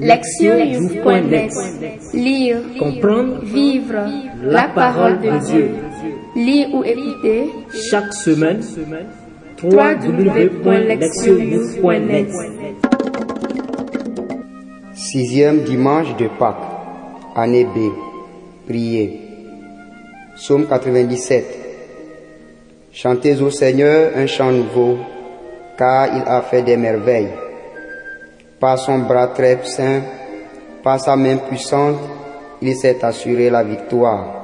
Lectionnews.net Lire, Comprendre, vivre la parole de Dieu. Lire ou écouter chaque semaine, www.lectionnews.net Sixième dimanche de Pâques, année B. Priez. Psaume 97. Chantez au Seigneur un chant nouveau, car il a fait des merveilles. Par son bras très saint, par sa main puissante, il s'est assuré la victoire.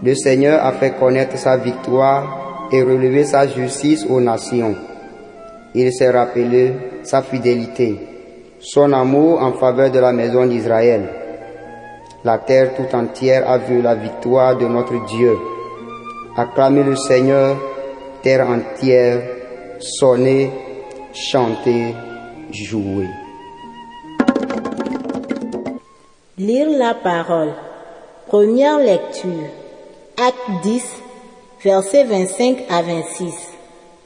Le Seigneur a fait connaître sa victoire et relevé sa justice aux nations. Il s'est rappelé sa fidélité, son amour en faveur de la maison d'Israël. La terre tout entière a vu la victoire de notre Dieu. Acclamez le Seigneur, terre entière, sonnez, chantez, jouez. Lire la parole. Première lecture. Acte 10, versets 25 à 26,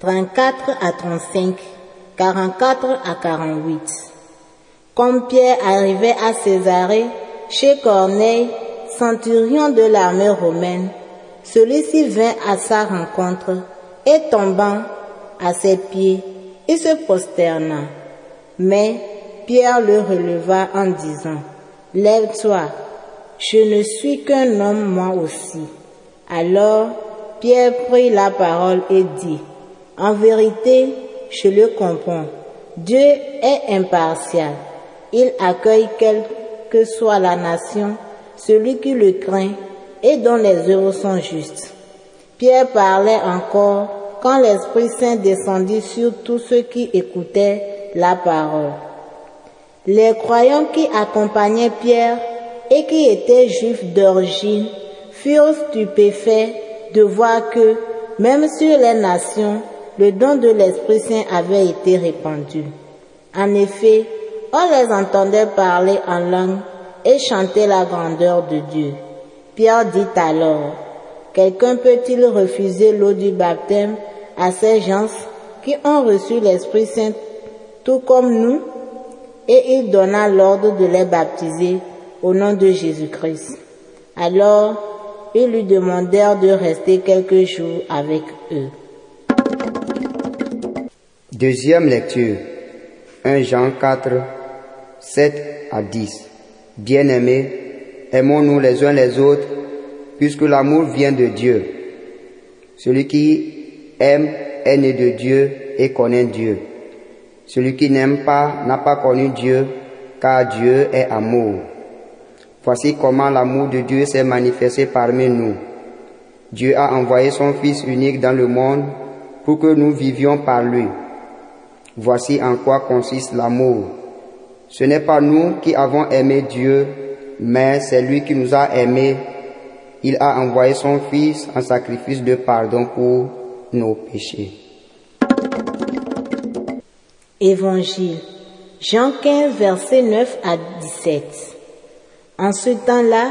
34 à 35, 44 à 48. Comme Pierre arrivait à Césarée, chez Corneille, centurion de l'armée romaine, celui-ci vint à sa rencontre et tombant à ses pieds, il se prosterna. Mais Pierre le releva en disant, Lève-toi, je ne suis qu'un homme moi aussi. Alors Pierre prit la parole et dit, En vérité, je le comprends, Dieu est impartial. Il accueille quelle que soit la nation, celui qui le craint et dont les œuvres sont justes. Pierre parlait encore quand l'Esprit Saint descendit sur tous ceux qui écoutaient la parole. Les croyants qui accompagnaient Pierre et qui étaient juifs d'origine furent stupéfaits de voir que, même sur les nations, le don de l'Esprit Saint avait été répandu. En effet, on les entendait parler en langue et chanter la grandeur de Dieu. Pierre dit alors, Quelqu'un peut-il refuser l'eau du baptême à ces gens qui ont reçu l'Esprit Saint tout comme nous? Et il donna l'ordre de les baptiser au nom de Jésus-Christ. Alors, ils lui demandèrent de rester quelques jours avec eux. Deuxième lecture. 1 Jean 4, 7 à 10. Bien-aimés, aimons-nous les uns les autres, puisque l'amour vient de Dieu. Celui qui aime est né de Dieu et connaît Dieu. Celui qui n'aime pas n'a pas connu Dieu, car Dieu est amour. Voici comment l'amour de Dieu s'est manifesté parmi nous. Dieu a envoyé son Fils unique dans le monde pour que nous vivions par lui. Voici en quoi consiste l'amour. Ce n'est pas nous qui avons aimé Dieu, mais c'est lui qui nous a aimés. Il a envoyé son Fils en sacrifice de pardon pour nos péchés. Évangile. Jean 15, versets 9 à 17. En ce temps-là,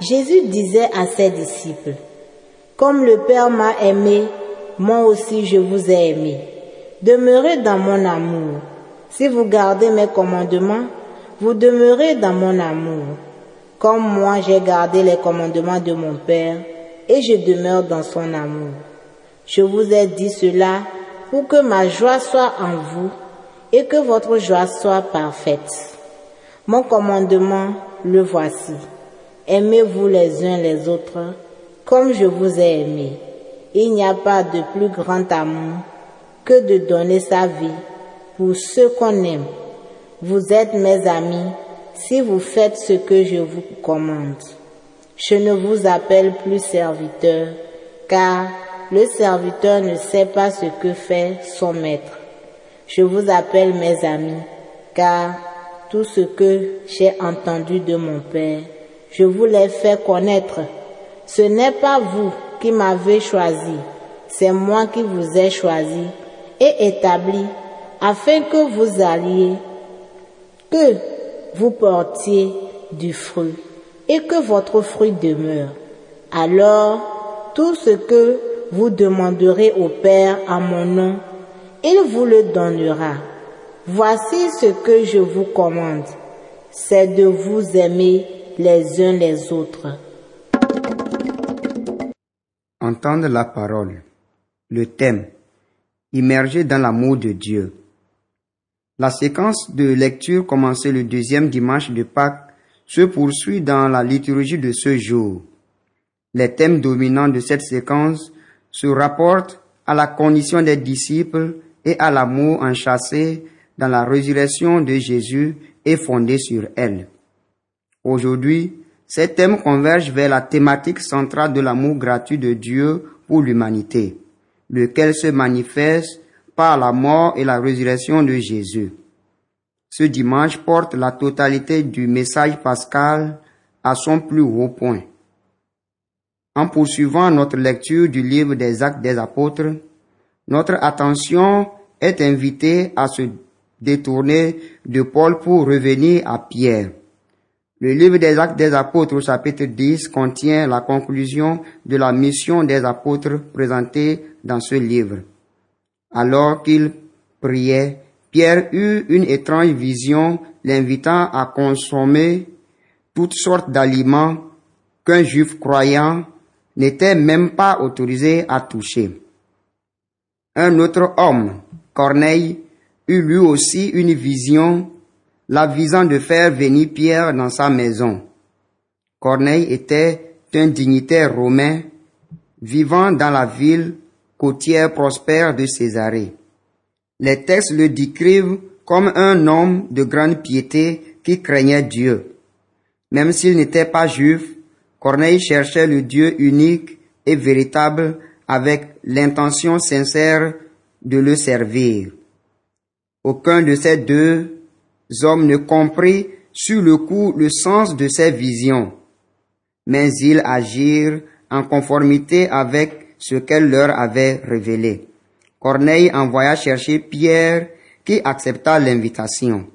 Jésus disait à ses disciples, Comme le Père m'a aimé, moi aussi je vous ai aimé. Demeurez dans mon amour. Si vous gardez mes commandements, vous demeurez dans mon amour. Comme moi j'ai gardé les commandements de mon Père, et je demeure dans son amour. Je vous ai dit cela pour que ma joie soit en vous et que votre joie soit parfaite. Mon commandement, le voici. Aimez-vous les uns les autres comme je vous ai aimé. Il n'y a pas de plus grand amour que de donner sa vie pour ceux qu'on aime. Vous êtes mes amis si vous faites ce que je vous commande. Je ne vous appelle plus serviteur, car le serviteur ne sait pas ce que fait son maître. Je vous appelle mes amis, car tout ce que j'ai entendu de mon Père, je vous l'ai fait connaître. Ce n'est pas vous qui m'avez choisi, c'est moi qui vous ai choisi et établi afin que vous alliez, que vous portiez du fruit et que votre fruit demeure. Alors, tout ce que vous demanderez au Père en mon nom, il vous le donnera. Voici ce que je vous commande. c'est de vous aimer les uns les autres. Entendre la parole. Le thème. Immerger dans l'amour de Dieu. La séquence de lecture commencée le deuxième dimanche de Pâques se poursuit dans la liturgie de ce jour. Les thèmes dominants de cette séquence se rapportent à la condition des disciples et à l'amour enchâssé dans la résurrection de Jésus et fondé sur elle. Aujourd'hui, ces thèmes convergent vers la thématique centrale de l'amour gratuit de Dieu pour l'humanité, lequel se manifeste par la mort et la résurrection de Jésus. Ce dimanche porte la totalité du message pascal à son plus haut point. En poursuivant notre lecture du livre des actes des apôtres, notre attention est invitée à se détourner de Paul pour revenir à Pierre. Le livre des actes des apôtres au chapitre 10 contient la conclusion de la mission des apôtres présentée dans ce livre. Alors qu'il priait, Pierre eut une étrange vision l'invitant à consommer toutes sortes d'aliments qu'un juif croyant n'était même pas autorisé à toucher. Un autre homme, Corneille, eut lui aussi une vision, la visant de faire venir Pierre dans sa maison. Corneille était un dignitaire romain vivant dans la ville côtière prospère de Césarée. Les textes le décrivent comme un homme de grande piété qui craignait Dieu. Même s'il n'était pas juif, Corneille cherchait le Dieu unique et véritable avec l'intention sincère de le servir. Aucun de ces deux hommes ne comprit sur le coup le sens de ces visions, mais ils agirent en conformité avec ce qu'elle leur avait révélé. Corneille envoya chercher Pierre qui accepta l'invitation.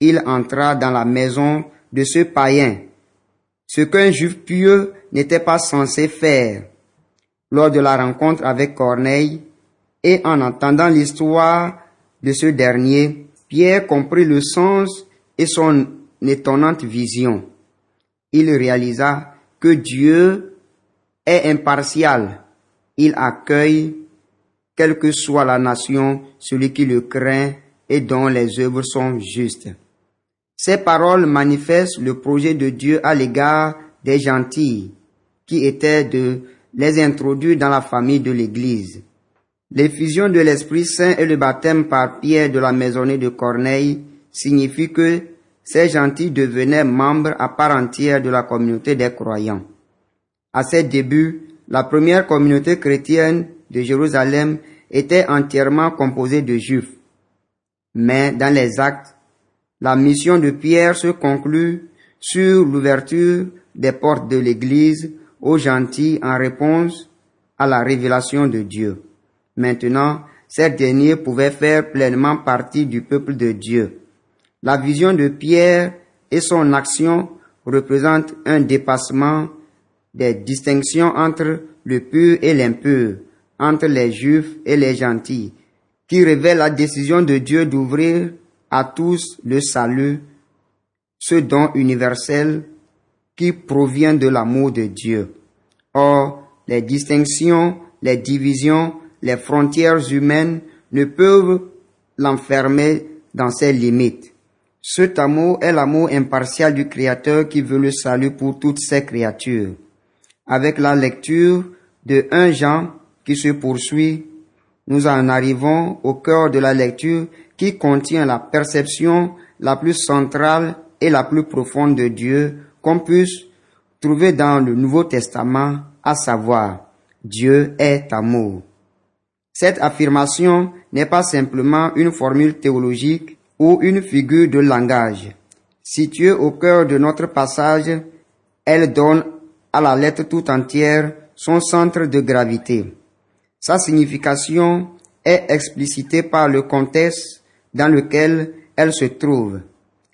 Il entra dans la maison de ce païen, ce qu'un juif pieux n'était pas censé faire. Lors de la rencontre avec Corneille et en entendant l'histoire de ce dernier, Pierre comprit le sens et son étonnante vision. Il réalisa que Dieu est impartial. Il accueille, quelle que soit la nation, celui qui le craint et dont les œuvres sont justes. Ces paroles manifestent le projet de Dieu à l'égard des gentils, qui était de les introduire dans la famille de l'Église. L'effusion de l'Esprit Saint et le baptême par Pierre de la maisonnée de Corneille signifient que ces gentils devenaient membres à part entière de la communauté des croyants. À ses débuts, la première communauté chrétienne de Jérusalem était entièrement composée de juifs. Mais dans les actes, la mission de Pierre se conclut sur l'ouverture des portes de l'Église aux gentils en réponse à la révélation de Dieu. Maintenant, ces derniers pouvaient faire pleinement partie du peuple de Dieu. La vision de Pierre et son action représentent un dépassement des distinctions entre le pur et l'impur, entre les juifs et les gentils, qui révèle la décision de Dieu d'ouvrir à tous le salut, ce don universel qui provient de l'amour de Dieu. Or, les distinctions, les divisions, les frontières humaines ne peuvent l'enfermer dans ses limites. Cet amour est l'amour impartial du Créateur qui veut le salut pour toutes ses créatures. Avec la lecture de un Jean qui se poursuit, nous en arrivons au cœur de la lecture qui contient la perception la plus centrale et la plus profonde de Dieu qu'on puisse trouver dans le Nouveau Testament, à savoir Dieu est amour. Cette affirmation n'est pas simplement une formule théologique ou une figure de langage. Située au cœur de notre passage, elle donne à la lettre tout entière son centre de gravité. Sa signification est explicitée par le contexte dans lequel elle se trouve.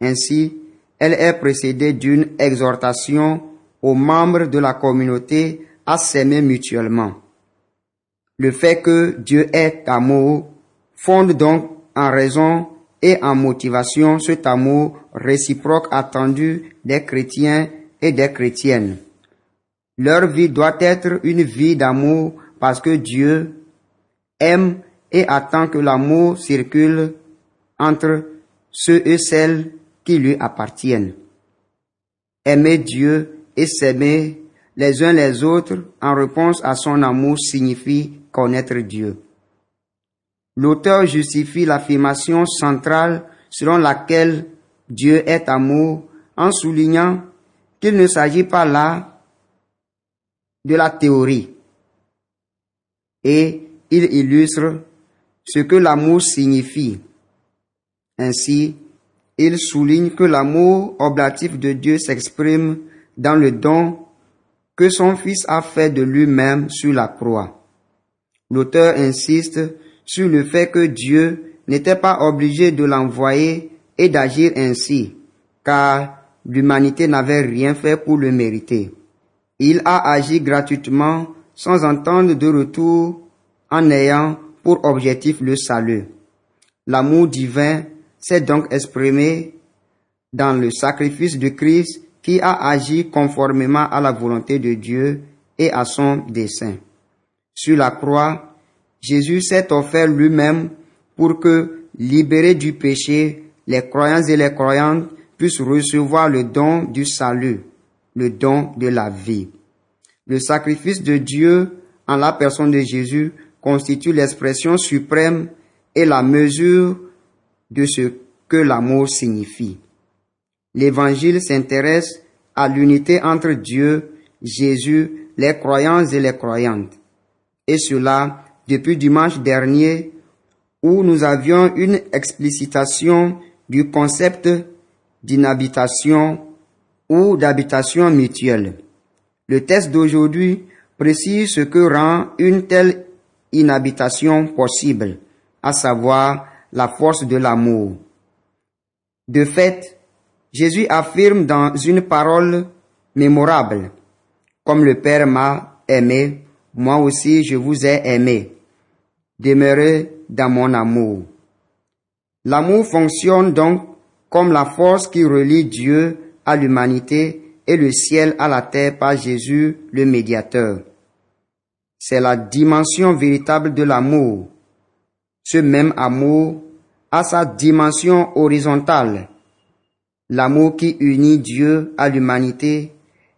Ainsi, elle est précédée d'une exhortation aux membres de la communauté à s'aimer mutuellement. Le fait que Dieu est amour fonde donc en raison et en motivation cet amour réciproque attendu des chrétiens et des chrétiennes. Leur vie doit être une vie d'amour parce que Dieu aime et attend que l'amour circule entre ceux et celles qui lui appartiennent. Aimer Dieu et s'aimer les uns les autres en réponse à son amour signifie connaître Dieu. L'auteur justifie l'affirmation centrale selon laquelle Dieu est amour en soulignant qu'il ne s'agit pas là de la théorie. Et il illustre ce que l'amour signifie. Ainsi, il souligne que l'amour oblatif de Dieu s'exprime dans le don que son Fils a fait de lui-même sur la croix. L'auteur insiste sur le fait que Dieu n'était pas obligé de l'envoyer et d'agir ainsi, car l'humanité n'avait rien fait pour le mériter. Il a agi gratuitement sans entendre de retour en ayant pour objectif le salut. L'amour divin s'est donc exprimé dans le sacrifice de Christ qui a agi conformément à la volonté de Dieu et à son dessein. Sur la croix, Jésus s'est offert lui-même pour que, libérés du péché, les croyants et les croyantes puissent recevoir le don du salut, le don de la vie. Le sacrifice de Dieu en la personne de Jésus constitue l'expression suprême et la mesure de ce que l'amour signifie. L'évangile s'intéresse à l'unité entre Dieu, Jésus, les croyants et les croyantes. Et cela depuis dimanche dernier où nous avions une explicitation du concept d'inhabitation ou d'habitation mutuelle. Le texte d'aujourd'hui précise ce que rend une telle inhabitation possible, à savoir la force de l'amour. De fait, Jésus affirme dans une parole mémorable, comme le Père m'a aimé, moi aussi je vous ai aimé. Demeurez dans mon amour. L'amour fonctionne donc comme la force qui relie Dieu à l'humanité et le ciel à la terre par Jésus le médiateur. C'est la dimension véritable de l'amour. Ce même amour a sa dimension horizontale L'amour qui unit Dieu à l'humanité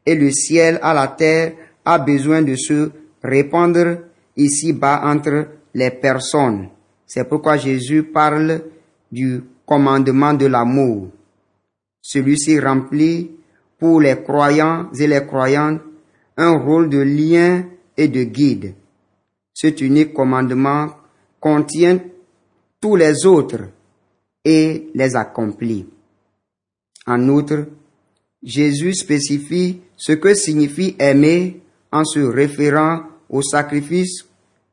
et le ciel à la terre a besoin de se répandre ici-bas entre les personnes. C'est pourquoi Jésus parle du commandement de l'amour. Celui-ci remplit pour les croyants et les croyantes un rôle de lien et de guide. Cet unique commandement contient tous les autres et les accomplit. En outre, Jésus spécifie ce que signifie aimer en se référant au sacrifice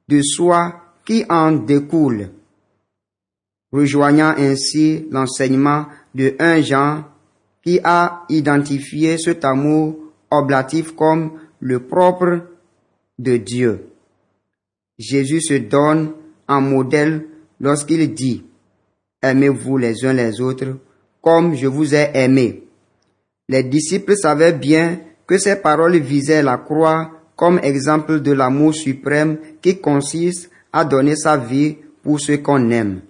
de soi qui en découle, rejoignant ainsi l'enseignement de un Jean qui a identifié cet amour oblatif comme le propre de Dieu. Jésus se donne modèle lorsqu'il dit, Aimez-vous les uns les autres comme je vous ai aimé. Les disciples savaient bien que ces paroles visaient la croix comme exemple de l'amour suprême qui consiste à donner sa vie pour ceux qu'on aime.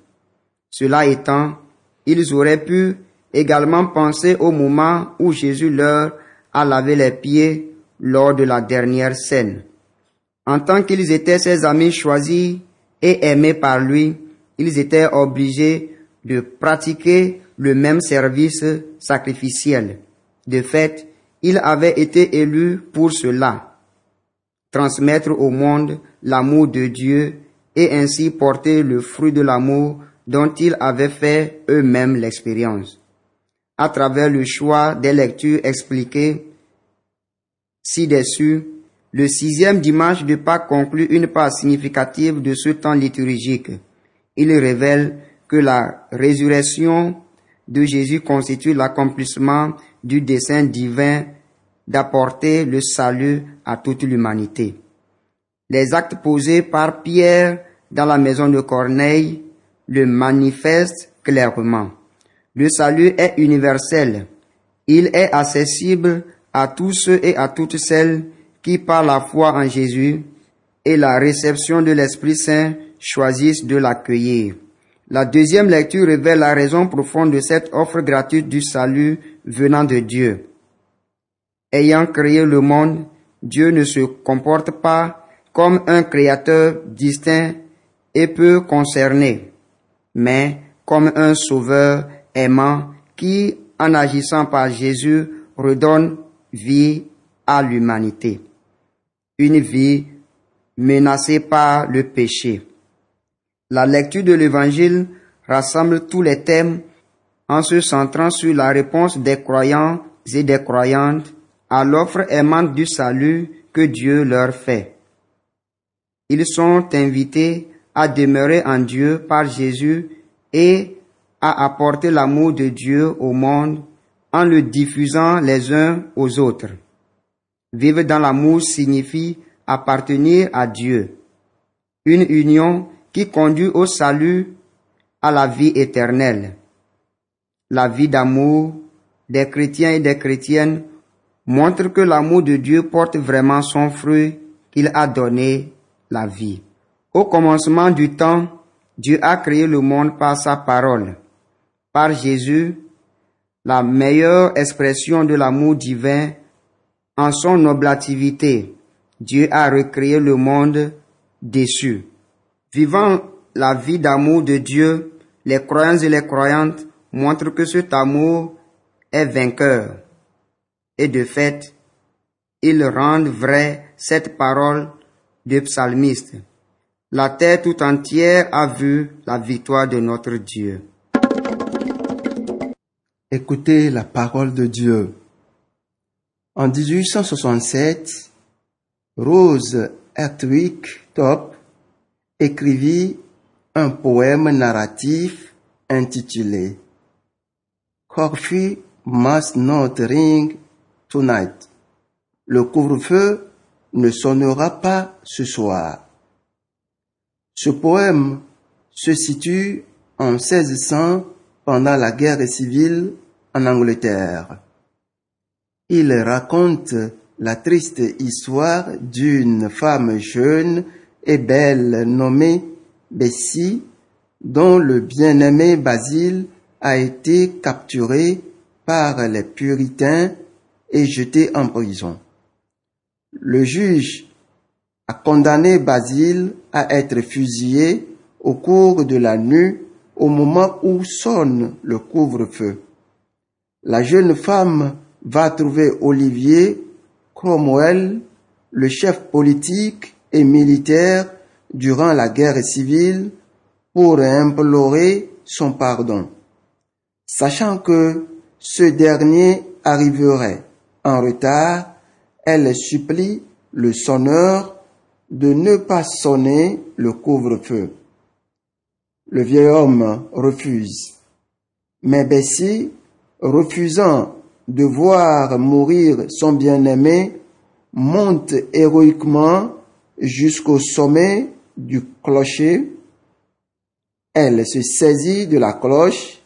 Cela étant, ils auraient pu également penser au moment où Jésus leur a lavé les pieds lors de la dernière scène. En tant qu'ils étaient ses amis choisis et aimés par lui, ils étaient obligés de pratiquer le même service sacrificiel. De fait, il avait été élu pour cela, transmettre au monde l'amour de Dieu et ainsi porter le fruit de l'amour dont ils avaient fait eux-mêmes l'expérience. À travers le choix des lectures expliquées ci-dessus, le sixième dimanche de Pâques conclut une part significative de ce temps liturgique. Il révèle que la résurrection de Jésus constitue l'accomplissement du dessein divin d'apporter le salut à toute l'humanité. Les actes posés par Pierre dans la maison de Corneille, le manifeste clairement. Le salut est universel. Il est accessible à tous ceux et à toutes celles qui, par la foi en Jésus et la réception de l'Esprit Saint, choisissent de l'accueillir. La deuxième lecture révèle la raison profonde de cette offre gratuite du salut venant de Dieu. Ayant créé le monde, Dieu ne se comporte pas comme un créateur distinct et peu concerné, mais comme un sauveur aimant qui, en agissant par Jésus, redonne vie à l'humanité. Une vie menacée par le péché. La lecture de l'Évangile rassemble tous les thèmes en se centrant sur la réponse des croyants et des croyantes à l'offre aimante du salut que Dieu leur fait. Ils sont invités à demeurer en Dieu par Jésus et à apporter l'amour de Dieu au monde en le diffusant les uns aux autres. Vivre dans l'amour signifie appartenir à Dieu, une union qui conduit au salut, à la vie éternelle. La vie d'amour des chrétiens et des chrétiennes montre que l'amour de Dieu porte vraiment son fruit qu'il a donné la vie. Au commencement du temps, Dieu a créé le monde par sa parole. Par Jésus, la meilleure expression de l'amour divin en son oblativité, Dieu a recréé le monde déçu. Vivant la vie d'amour de Dieu, les croyants et les croyantes montrent que cet amour est vainqueur. Et de fait, ils rendent vrai cette parole du psalmiste. La terre tout entière a vu la victoire de notre Dieu. Écoutez la parole de Dieu. En 1867, Rose Hertwig Top écrivit un poème narratif intitulé Coffee must not ring tonight. Le couvre-feu ne sonnera pas ce soir. Ce poème se situe en 1600 pendant la guerre civile en Angleterre. Il raconte la triste histoire d'une femme jeune et belle nommée Bessie, dont le bien-aimé Basile a été capturé par les puritains et jeté en prison. Le juge a condamné Basile à être fusillé au cours de la nuit au moment où sonne le couvre-feu. La jeune femme va trouver Olivier Cromwell, le chef politique et militaire durant la guerre civile, pour implorer son pardon. Sachant que ce dernier arriverait en retard, elle supplie le sonneur de ne pas sonner le couvre-feu. Le vieil homme refuse. Mais Bessie, refusant de voir mourir son bien-aimé, monte héroïquement jusqu'au sommet du clocher. Elle se saisit de la cloche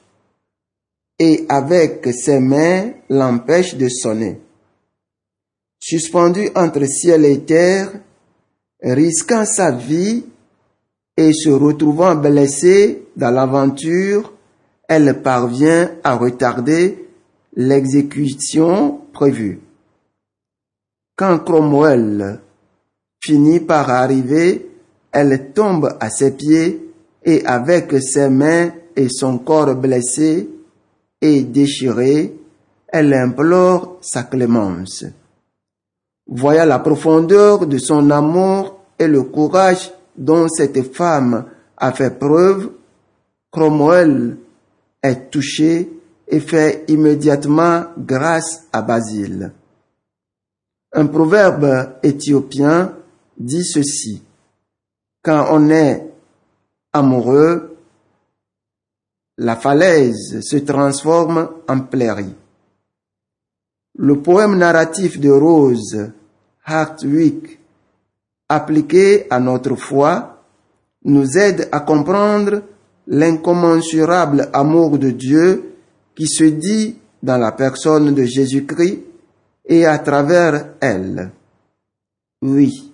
et avec ses mains l'empêche de sonner. Suspendue entre ciel et terre, risquant sa vie et se retrouvant blessée dans l'aventure, elle parvient à retarder l'exécution prévue. Quand Cromwell finit par arriver, elle tombe à ses pieds et avec ses mains et son corps blessé et déchiré, elle implore sa clémence. Voyant la profondeur de son amour et le courage dont cette femme a fait preuve, Cromwell est touché et fait immédiatement grâce à Basile. Un proverbe éthiopien dit ceci. Quand on est amoureux, la falaise se transforme en plairie. Le poème narratif de Rose Hartwig, appliqué à notre foi, nous aide à comprendre l'incommensurable amour de Dieu qui se dit dans la personne de Jésus-Christ et à travers elle. Oui,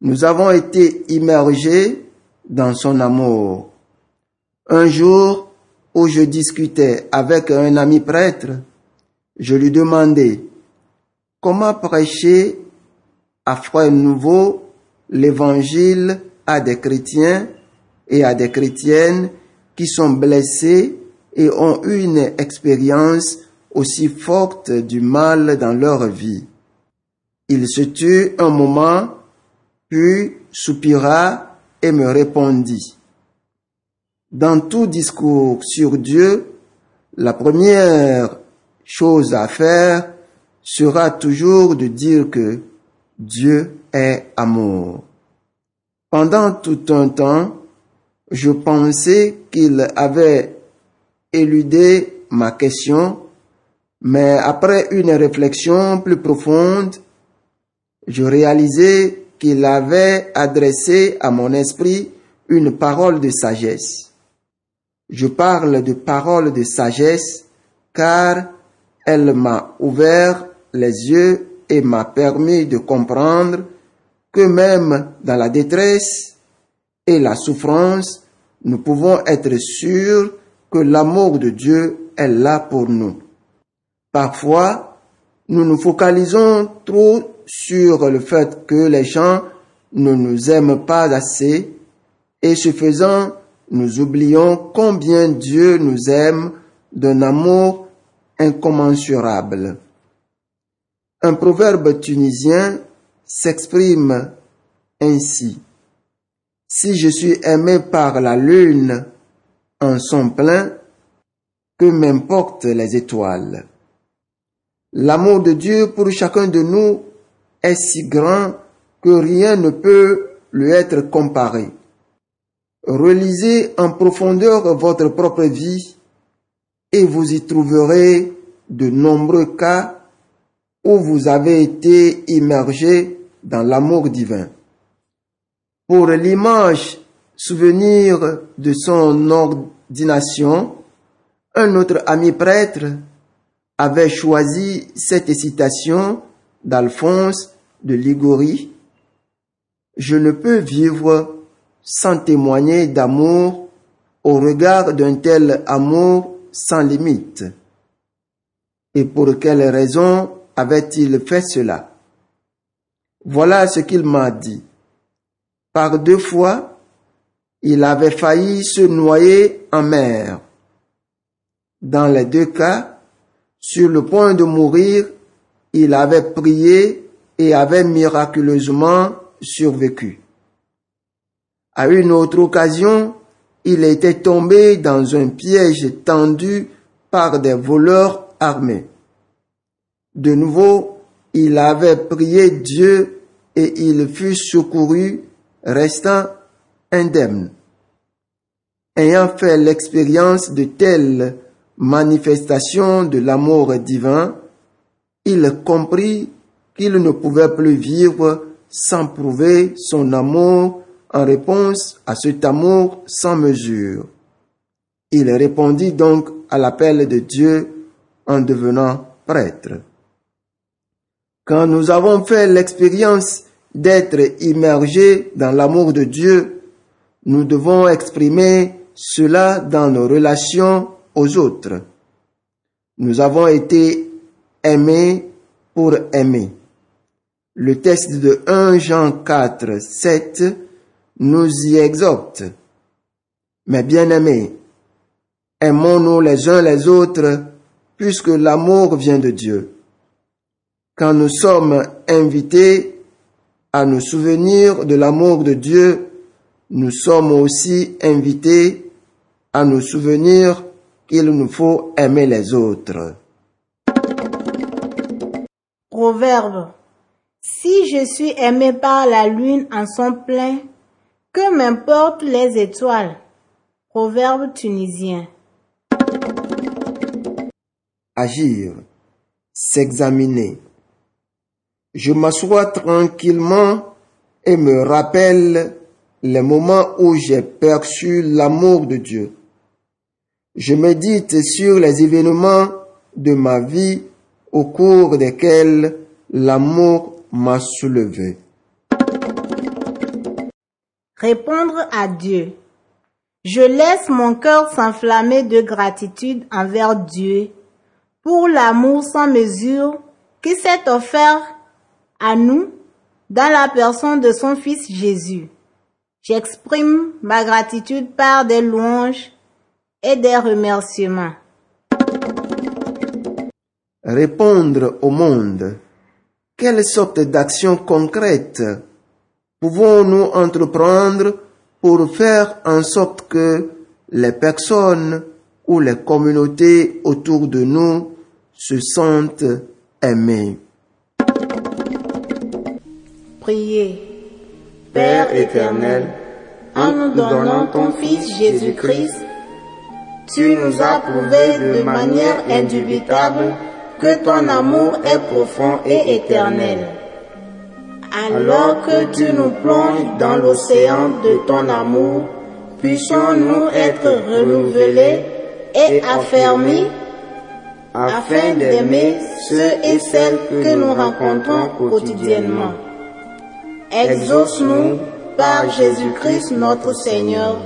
nous avons été immergés dans son amour. Un jour où je discutais avec un ami prêtre, je lui demandais comment prêcher à froid nouveau l'évangile à des chrétiens et à des chrétiennes qui sont blessés et ont eu une expérience aussi forte du mal dans leur vie. Il se tut un moment, puis soupira et me répondit. Dans tout discours sur Dieu, la première chose à faire sera toujours de dire que Dieu est amour. Pendant tout un temps, je pensais qu'il avait éludé ma question, mais après une réflexion plus profonde, je réalisais qu'il avait adressé à mon esprit une parole de sagesse. Je parle de parole de sagesse car elle m'a ouvert les yeux et m'a permis de comprendre que même dans la détresse et la souffrance, nous pouvons être sûrs l'amour de Dieu est là pour nous. Parfois, nous nous focalisons trop sur le fait que les gens ne nous aiment pas assez et ce faisant, nous oublions combien Dieu nous aime d'un amour incommensurable. Un proverbe tunisien s'exprime ainsi. Si je suis aimé par la lune en son plein, que m'importent les étoiles. L'amour de Dieu pour chacun de nous est si grand que rien ne peut lui être comparé. Relisez en profondeur votre propre vie et vous y trouverez de nombreux cas où vous avez été immergé dans l'amour divin. Pour l'image souvenir de son ordination, un autre ami prêtre avait choisi cette citation d'Alphonse de Ligorie. Je ne peux vivre sans témoigner d'amour au regard d'un tel amour sans limite. Et pour quelle raison avait-il fait cela? Voilà ce qu'il m'a dit. Par deux fois, il avait failli se noyer en mer. Dans les deux cas, sur le point de mourir, il avait prié et avait miraculeusement survécu. À une autre occasion, il était tombé dans un piège tendu par des voleurs armés. De nouveau, il avait prié Dieu et il fut secouru, restant indemne. Ayant fait l'expérience de telles manifestations de l'amour divin, il comprit qu'il ne pouvait plus vivre sans prouver son amour en réponse à cet amour sans mesure. Il répondit donc à l'appel de Dieu en devenant prêtre. Quand nous avons fait l'expérience d'être immergés dans l'amour de Dieu, nous devons exprimer cela dans nos relations aux autres. Nous avons été aimés pour aimer. Le texte de 1 Jean 4, 7 nous y exhorte. Mais bien aimés, aimons-nous les uns les autres, puisque l'amour vient de Dieu. Quand nous sommes invités à nous souvenir de l'amour de Dieu, nous sommes aussi invités à nous souvenir qu'il nous faut aimer les autres. Proverbe. Si je suis aimé par la lune en son plein, que m'importent les étoiles? Proverbe tunisien. Agir, s'examiner. Je m'assois tranquillement et me rappelle les moments où j'ai perçu l'amour de Dieu. Je médite sur les événements de ma vie au cours desquels l'amour m'a soulevé. Répondre à Dieu. Je laisse mon cœur s'enflammer de gratitude envers Dieu pour l'amour sans mesure qui s'est offert à nous dans la personne de son Fils Jésus. J'exprime ma gratitude par des louanges et des remerciements. Répondre au monde. Quelle sorte d'actions concrètes pouvons-nous entreprendre pour faire en sorte que les personnes ou les communautés autour de nous se sentent aimées? Priez. Père éternel, en nous donnant ton Fils Jésus-Christ, tu nous as prouvé de manière indubitable que ton amour est profond et éternel. Alors que tu nous plonges dans l'océan de ton amour, puissions-nous être renouvelés et affermis afin d'aimer ceux et celles que nous rencontrons quotidiennement. Exauce-nous par Jésus-Christ notre Seigneur.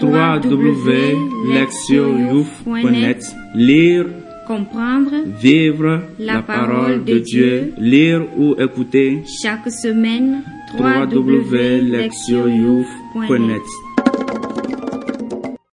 www.lectioyouf.net Lire, comprendre vivre La la parole parole de de Dieu, lire ou écouter chaque semaine www.lectioyouf.net